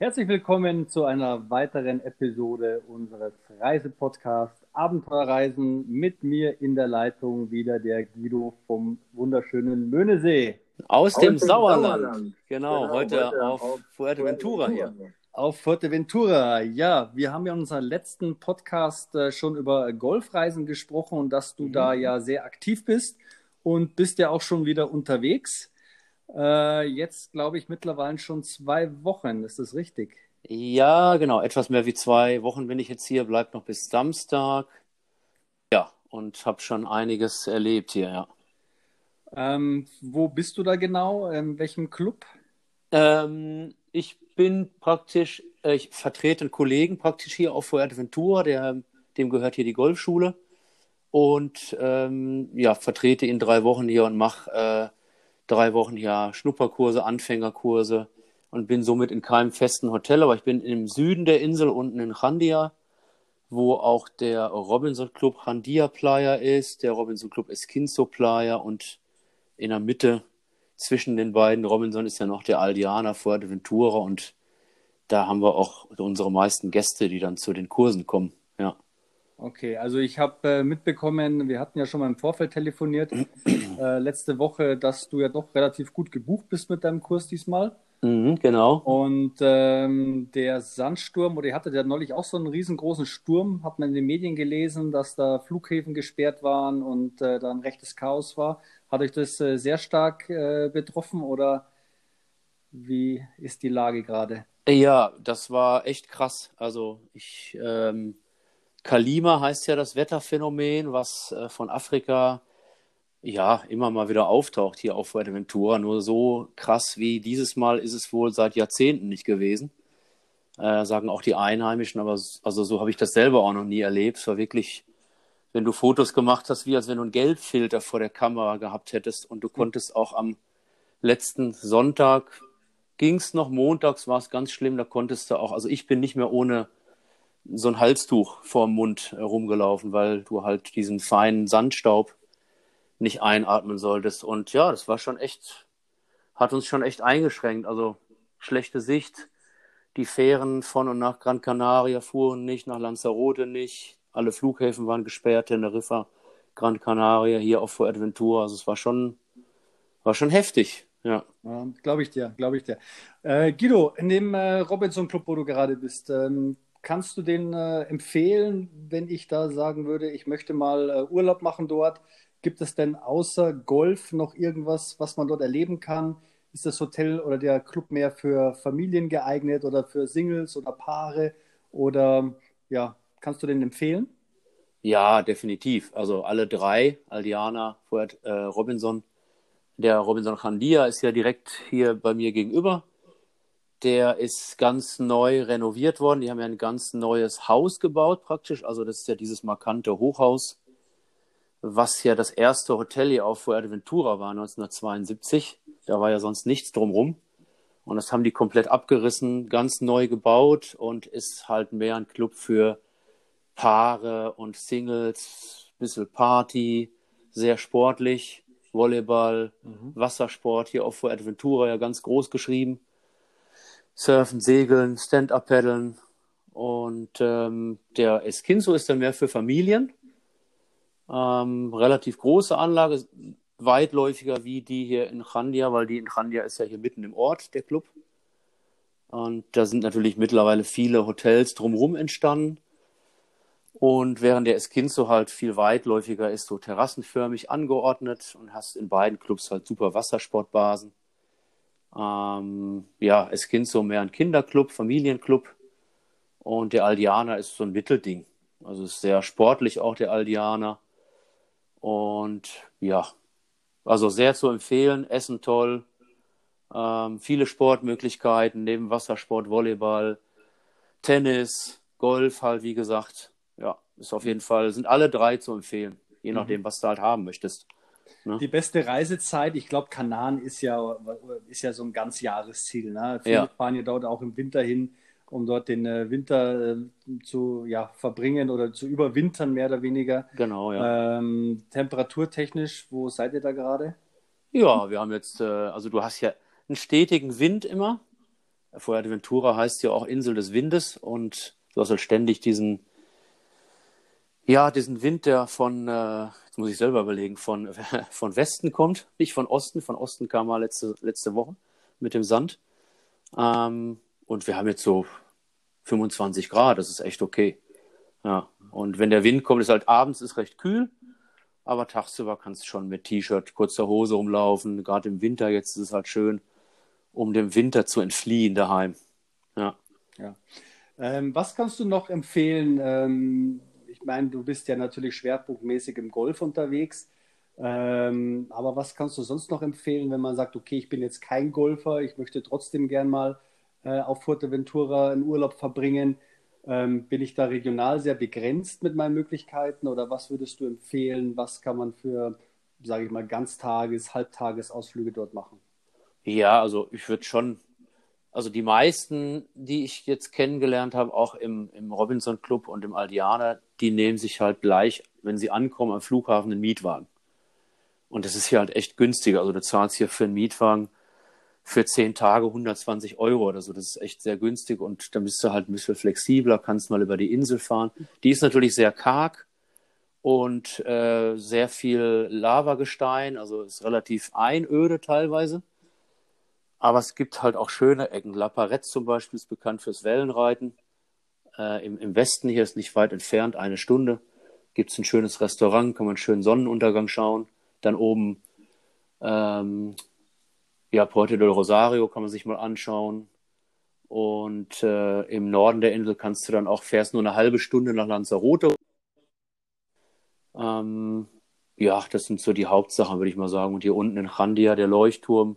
Herzlich willkommen zu einer weiteren Episode unseres Reisepodcasts Abenteuerreisen. Mit mir in der Leitung wieder der Guido vom wunderschönen Möhnesee. Aus, Aus dem, dem Sauerland. Sauerland. Genau, genau, heute, heute auf, auf Fuerteventura, Fuerteventura hier. Auf Fuerteventura, ja. Wir haben ja in unserem letzten Podcast äh, schon über Golfreisen gesprochen und dass du mhm. da ja sehr aktiv bist und bist ja auch schon wieder unterwegs. Äh, jetzt glaube ich mittlerweile schon zwei Wochen, ist das richtig? Ja, genau, etwas mehr wie zwei Wochen bin ich jetzt hier, bleibt noch bis Samstag. Ja, und habe schon einiges erlebt hier, ja. Ähm, wo bist du da genau? In welchem Club? Ähm, ich bin praktisch, äh, ich vertrete einen Kollegen praktisch hier auf Fuerteventura, der, dem gehört hier die Golfschule. Und ähm, ja, vertrete ihn drei Wochen hier und mache äh, drei Wochen hier Schnupperkurse, Anfängerkurse und bin somit in keinem festen Hotel, aber ich bin im Süden der Insel, unten in Chandia, wo auch der Robinson Club Chandia Playa ist, der Robinson Club Esquinzo Playa und in der Mitte zwischen den beiden Robinson ist ja noch der Aldiana Fuerteventura und da haben wir auch unsere meisten Gäste, die dann zu den Kursen kommen. Okay, also ich habe äh, mitbekommen, wir hatten ja schon mal im Vorfeld telefoniert, äh, letzte Woche, dass du ja doch relativ gut gebucht bist mit deinem Kurs diesmal. Mhm, genau. Und ähm, der Sandsturm, oder ihr hattet ja neulich auch so einen riesengroßen Sturm, hat man in den Medien gelesen, dass da Flughäfen gesperrt waren und äh, da ein rechtes Chaos war. Hat euch das äh, sehr stark äh, betroffen oder wie ist die Lage gerade? Ja, das war echt krass. Also ich, ähm, Kalima heißt ja das Wetterphänomen, was äh, von Afrika ja immer mal wieder auftaucht hier auf Fuerteventura. Nur so krass wie dieses Mal ist es wohl seit Jahrzehnten nicht gewesen. Äh, sagen auch die Einheimischen, aber also so habe ich das selber auch noch nie erlebt. Es war wirklich wenn du Fotos gemacht hast, wie als wenn du einen Gelbfilter vor der Kamera gehabt hättest und du konntest auch am letzten Sonntag ging es noch, montags war es ganz schlimm, da konntest du auch, also ich bin nicht mehr ohne so ein Halstuch vorm Mund rumgelaufen, weil du halt diesen feinen Sandstaub nicht einatmen solltest. Und ja, das war schon echt, hat uns schon echt eingeschränkt. Also schlechte Sicht. Die Fähren von und nach Gran Canaria fuhren nicht, nach Lanzarote nicht. Alle Flughäfen waren gesperrt, Teneriffa, Gran Canaria, hier auf Fuerteventura. Also es war schon, war schon heftig. Ja. ja glaube ich dir, glaube ich dir. Äh, Guido, in dem äh, Robinson Club, wo du gerade bist, ähm, kannst du den äh, empfehlen, wenn ich da sagen würde, ich möchte mal äh, Urlaub machen dort? Gibt es denn außer Golf noch irgendwas, was man dort erleben kann? Ist das Hotel oder der Club mehr für Familien geeignet oder für Singles oder Paare? Oder ja, Kannst du den empfehlen? Ja, definitiv. Also alle drei, Aldiana, Fuert, äh, Robinson. Der Robinson Khandia ist ja direkt hier bei mir gegenüber. Der ist ganz neu renoviert worden. Die haben ja ein ganz neues Haus gebaut praktisch. Also das ist ja dieses markante Hochhaus, was ja das erste Hotel hier auf Fuerteventura war 1972. Da war ja sonst nichts drumrum. Und das haben die komplett abgerissen, ganz neu gebaut und ist halt mehr ein Club für Paare und Singles, bisschen Party, sehr sportlich, Volleyball, mhm. Wassersport, hier auf Fuerteventura ja ganz groß geschrieben. Surfen, Segeln, Stand-Up-Paddeln. Und ähm, der Esquinzo ist dann mehr für Familien. Ähm, relativ große Anlage, weitläufiger wie die hier in Chandia, weil die in Chandia ist ja hier mitten im Ort, der Club. Und da sind natürlich mittlerweile viele Hotels drumherum entstanden. Und während der Esquinzo halt viel weitläufiger ist, so terrassenförmig angeordnet und hast in beiden Clubs halt super Wassersportbasen. Ähm, ja, Esquinzo mehr ein Kinderclub, Familienclub. Und der Aldiana ist so ein Mittelding. Also ist sehr sportlich auch der Aldiana. Und ja, also sehr zu empfehlen. Essen toll. Ähm, viele Sportmöglichkeiten neben Wassersport, Volleyball, Tennis, Golf halt, wie gesagt ja, ist auf jeden Fall, sind alle drei zu empfehlen, je nachdem, mhm. was du halt haben möchtest. Ne? Die beste Reisezeit, ich glaube, Kanan ist ja, ist ja so ein ganz Jahresziel. Ne? Viele ja. fahren ja dort auch im Winter hin, um dort den äh, Winter äh, zu ja, verbringen oder zu überwintern, mehr oder weniger. Genau, ja. Ähm, temperaturtechnisch, wo seid ihr da gerade? Ja, wir haben jetzt, äh, also du hast ja einen stetigen Wind immer. Fuerteventura heißt ja auch Insel des Windes und du hast halt ständig diesen, ja, diesen Wind, der von, äh, muss ich selber überlegen, von, von Westen kommt, nicht von Osten. Von Osten kam mal letzte, letzte Woche mit dem Sand. Ähm, und wir haben jetzt so 25 Grad, das ist echt okay. Ja. Und wenn der Wind kommt, ist halt abends ist recht kühl, aber tagsüber kannst du schon mit T-Shirt, kurzer Hose rumlaufen. Gerade im Winter jetzt ist es halt schön, um dem Winter zu entfliehen daheim. Ja. ja. Ähm, was kannst du noch empfehlen? Ähm, meine, du bist ja natürlich schwerpunktmäßig im Golf unterwegs. Ähm, aber was kannst du sonst noch empfehlen, wenn man sagt, okay, ich bin jetzt kein Golfer, ich möchte trotzdem gern mal äh, auf Fuerteventura einen Urlaub verbringen? Ähm, bin ich da regional sehr begrenzt mit meinen Möglichkeiten oder was würdest du empfehlen? Was kann man für, sage ich mal, Ganztages-, Halbtagesausflüge dort machen? Ja, also ich würde schon, also die meisten, die ich jetzt kennengelernt habe, auch im, im Robinson Club und im Aldiana, die nehmen sich halt gleich, wenn sie ankommen am Flughafen, einen Mietwagen. Und das ist hier halt echt günstiger. Also du zahlst hier für einen Mietwagen für zehn Tage 120 Euro oder so. Das ist echt sehr günstig und dann bist du halt ein bisschen flexibler, kannst mal über die Insel fahren. Die ist natürlich sehr karg und äh, sehr viel Lavagestein, also ist relativ einöde teilweise. Aber es gibt halt auch schöne Ecken. La Parette zum Beispiel ist bekannt fürs Wellenreiten. Äh, im, Im Westen hier ist nicht weit entfernt, eine Stunde, gibt es ein schönes Restaurant, kann man einen schönen Sonnenuntergang schauen. Dann oben ähm, ja, Puerto del Rosario kann man sich mal anschauen. Und äh, im Norden der Insel kannst du dann auch, fährst nur eine halbe Stunde nach Lanzarote. Ähm, ja, das sind so die Hauptsachen, würde ich mal sagen. Und hier unten in Chandia, der Leuchtturm,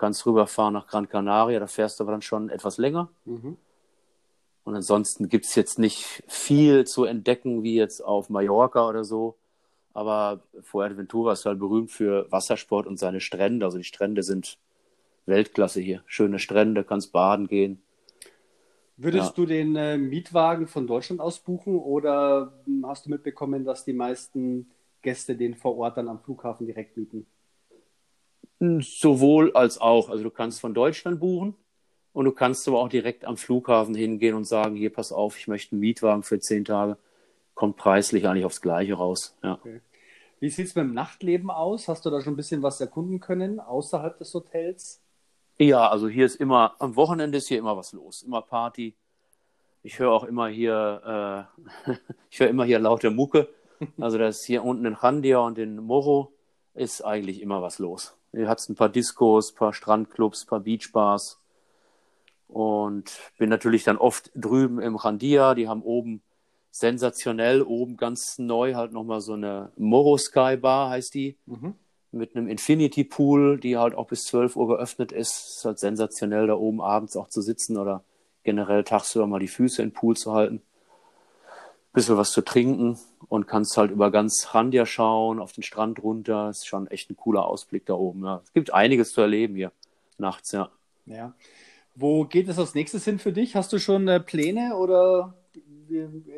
kannst rüberfahren nach Gran Canaria, da fährst du aber dann schon etwas länger. Mhm. Und ansonsten gibt es jetzt nicht viel zu entdecken, wie jetzt auf Mallorca oder so. Aber Fuerteventura ist halt berühmt für Wassersport und seine Strände. Also die Strände sind Weltklasse hier. Schöne Strände, kannst baden gehen. Würdest ja. du den äh, Mietwagen von Deutschland aus buchen oder hm, hast du mitbekommen, dass die meisten Gäste den vor Ort dann am Flughafen direkt mieten? Sowohl als auch. Also du kannst von Deutschland buchen und du kannst aber auch direkt am Flughafen hingehen und sagen, hier pass auf, ich möchte einen Mietwagen für zehn Tage. Kommt preislich eigentlich aufs Gleiche raus. Ja. Okay. Wie sieht es mit dem Nachtleben aus? Hast du da schon ein bisschen was erkunden können außerhalb des Hotels? Ja, also hier ist immer, am Wochenende ist hier immer was los, immer Party. Ich höre auch immer hier, äh, ich höre immer hier laute Mucke. Also das ist hier unten in Chandia und in Moro ist eigentlich immer was los. Hier hat es ein paar Discos, ein paar Strandclubs, ein paar Beachbars. Und bin natürlich dann oft drüben im Chandia. Die haben oben sensationell, oben ganz neu halt nochmal so eine Moro Sky Bar heißt die. Mhm mit einem Infinity Pool, die halt auch bis 12 Uhr geöffnet ist. Ist halt sensationell, da oben abends auch zu sitzen oder generell tagsüber mal die Füße in den Pool zu halten. Bisschen was zu trinken und kannst halt über ganz Randia schauen, auf den Strand runter. Ist schon echt ein cooler Ausblick da oben. Ja. Es gibt einiges zu erleben hier nachts, ja. Ja. Wo geht es als nächstes hin für dich? Hast du schon äh, Pläne oder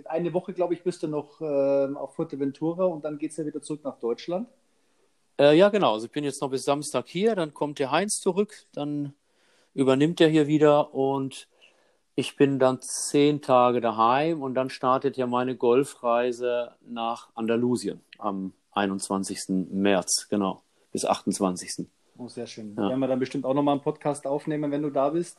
eine Woche, glaube ich, bist du noch äh, auf Fuerteventura und dann geht es ja wieder zurück nach Deutschland? Äh, ja, genau. Also ich bin jetzt noch bis Samstag hier, dann kommt der Heinz zurück, dann übernimmt er hier wieder und ich bin dann zehn Tage daheim und dann startet ja meine Golfreise nach Andalusien am 21. März, genau, bis 28. Oh, sehr schön. Ja. Werden wir dann bestimmt auch nochmal einen Podcast aufnehmen, wenn du da bist.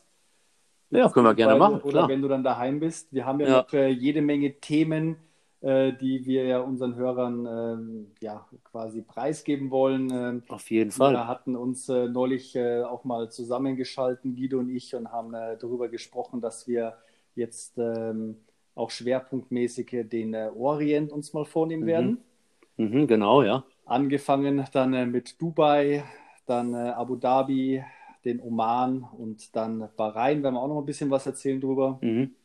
Ja, können wir gerne machen. Oder klar. wenn du dann daheim bist. Wir haben ja, ja. noch äh, jede Menge Themen, die wir ja unseren Hörern ähm, ja quasi preisgeben wollen. Ähm, Auf jeden Fall. Wir hatten uns äh, neulich äh, auch mal zusammengeschalten, Guido und ich, und haben äh, darüber gesprochen, dass wir jetzt ähm, auch schwerpunktmäßig den äh, Orient uns mal vornehmen mhm. werden. Mhm, genau, ja. Angefangen dann äh, mit Dubai, dann Abu Dhabi, den Oman und dann Bahrain, werden wir auch noch ein bisschen was erzählen drüber. Mhm.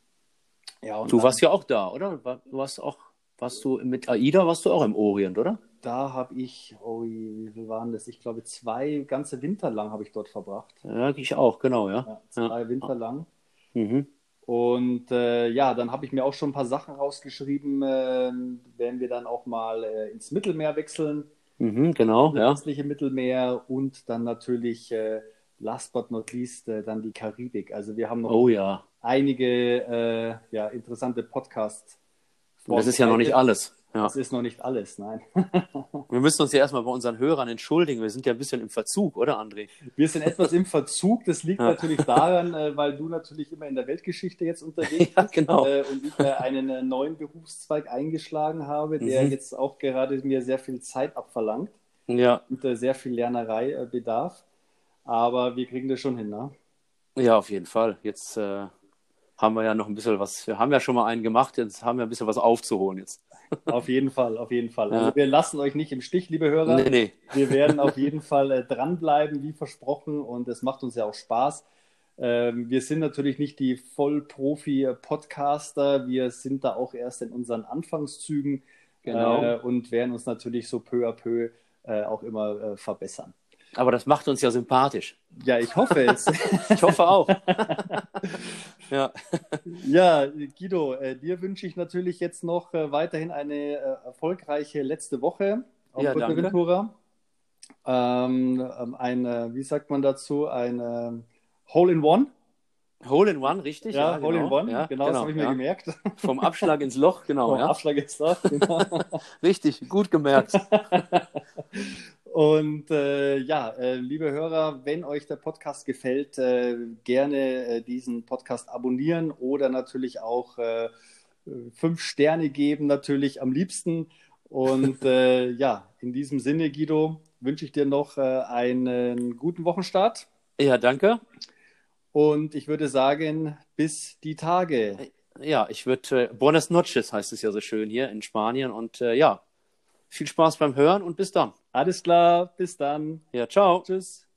Ja, du dann, warst ja auch da, oder? Du warst auch warst du mit AIDA, warst du auch im Orient, oder? Da habe ich, oh, wie viel waren das? Ich glaube, zwei ganze Winter lang habe ich dort verbracht. Ja, ich auch, genau, ja. ja zwei ja. Winter lang. Mhm. Und äh, ja, dann habe ich mir auch schon ein paar Sachen rausgeschrieben, äh, werden wir dann auch mal äh, ins Mittelmeer wechseln. Mhm, genau, das ja. Mittelmeer und dann natürlich äh, last but not least äh, dann die Karibik. Also wir haben noch Oh ja. einige äh, ja, interessante Podcasts. Und das ist ja noch nicht alles. Ja. Das ist noch nicht alles, nein. Wir müssen uns ja erstmal bei unseren Hörern entschuldigen. Wir sind ja ein bisschen im Verzug, oder André? Wir sind etwas im Verzug. Das liegt Ja. natürlich daran, äh, weil du natürlich immer in der Weltgeschichte jetzt unterwegs Ja, bist genau. äh, und ich äh, einen neuen Berufszweig eingeschlagen habe, der Mhm. jetzt auch gerade mir sehr viel Zeit abverlangt Ja, und sehr viel Lernerei bedarf. Aber wir kriegen das schon hin, ne? ja, auf jeden Fall. Jetzt äh, haben wir ja noch ein bisschen was. Wir haben ja schon mal einen gemacht, jetzt haben wir ein bisschen was aufzuholen jetzt. Auf jeden Fall, auf jeden Fall. Ja. Also wir lassen euch nicht im Stich, liebe Hörer. Nee, nee. Wir werden auf jeden Fall äh, dranbleiben, wie versprochen, und es macht uns ja auch Spaß. Ähm, wir sind natürlich nicht die Vollprofi-Podcaster, wir sind da auch erst in unseren Anfangszügen Genau. äh, und werden uns natürlich so peu à peu äh, auch immer äh, verbessern. Aber das macht uns ja sympathisch. Ja, ich hoffe es. Ich hoffe auch. Ja. ja, Guido, äh, dir wünsche ich natürlich jetzt noch äh, weiterhin eine äh, erfolgreiche letzte Woche auf Ja. Fuerteventura. Ähm, ähm, ein, äh, wie sagt man dazu, ein ähm, Hole in One. Hole in One, richtig? Ja, genau. Hole in One, Ja, genau, das habe ich mir ja. gemerkt. Vom Abschlag ins Loch, genau. Vom Ja. Abschlag jetzt da. Genau. Richtig, gut gemerkt. Und äh, ja, äh, liebe Hörer, wenn euch der Podcast gefällt, äh, gerne äh, diesen Podcast abonnieren oder natürlich auch äh, fünf Sterne geben, natürlich am liebsten. Und äh, ja, in diesem Sinne, Guido, wünsche ich dir noch einen guten Wochenstart. Ja, danke. Und ich würde sagen, bis die Tage. Ja, ich würde, Buenas noches heißt es ja so schön hier in Spanien. Und ja, viel Spaß beim Hören und bis dann. Alles klar, bis dann. Ja, ciao. Tschüss.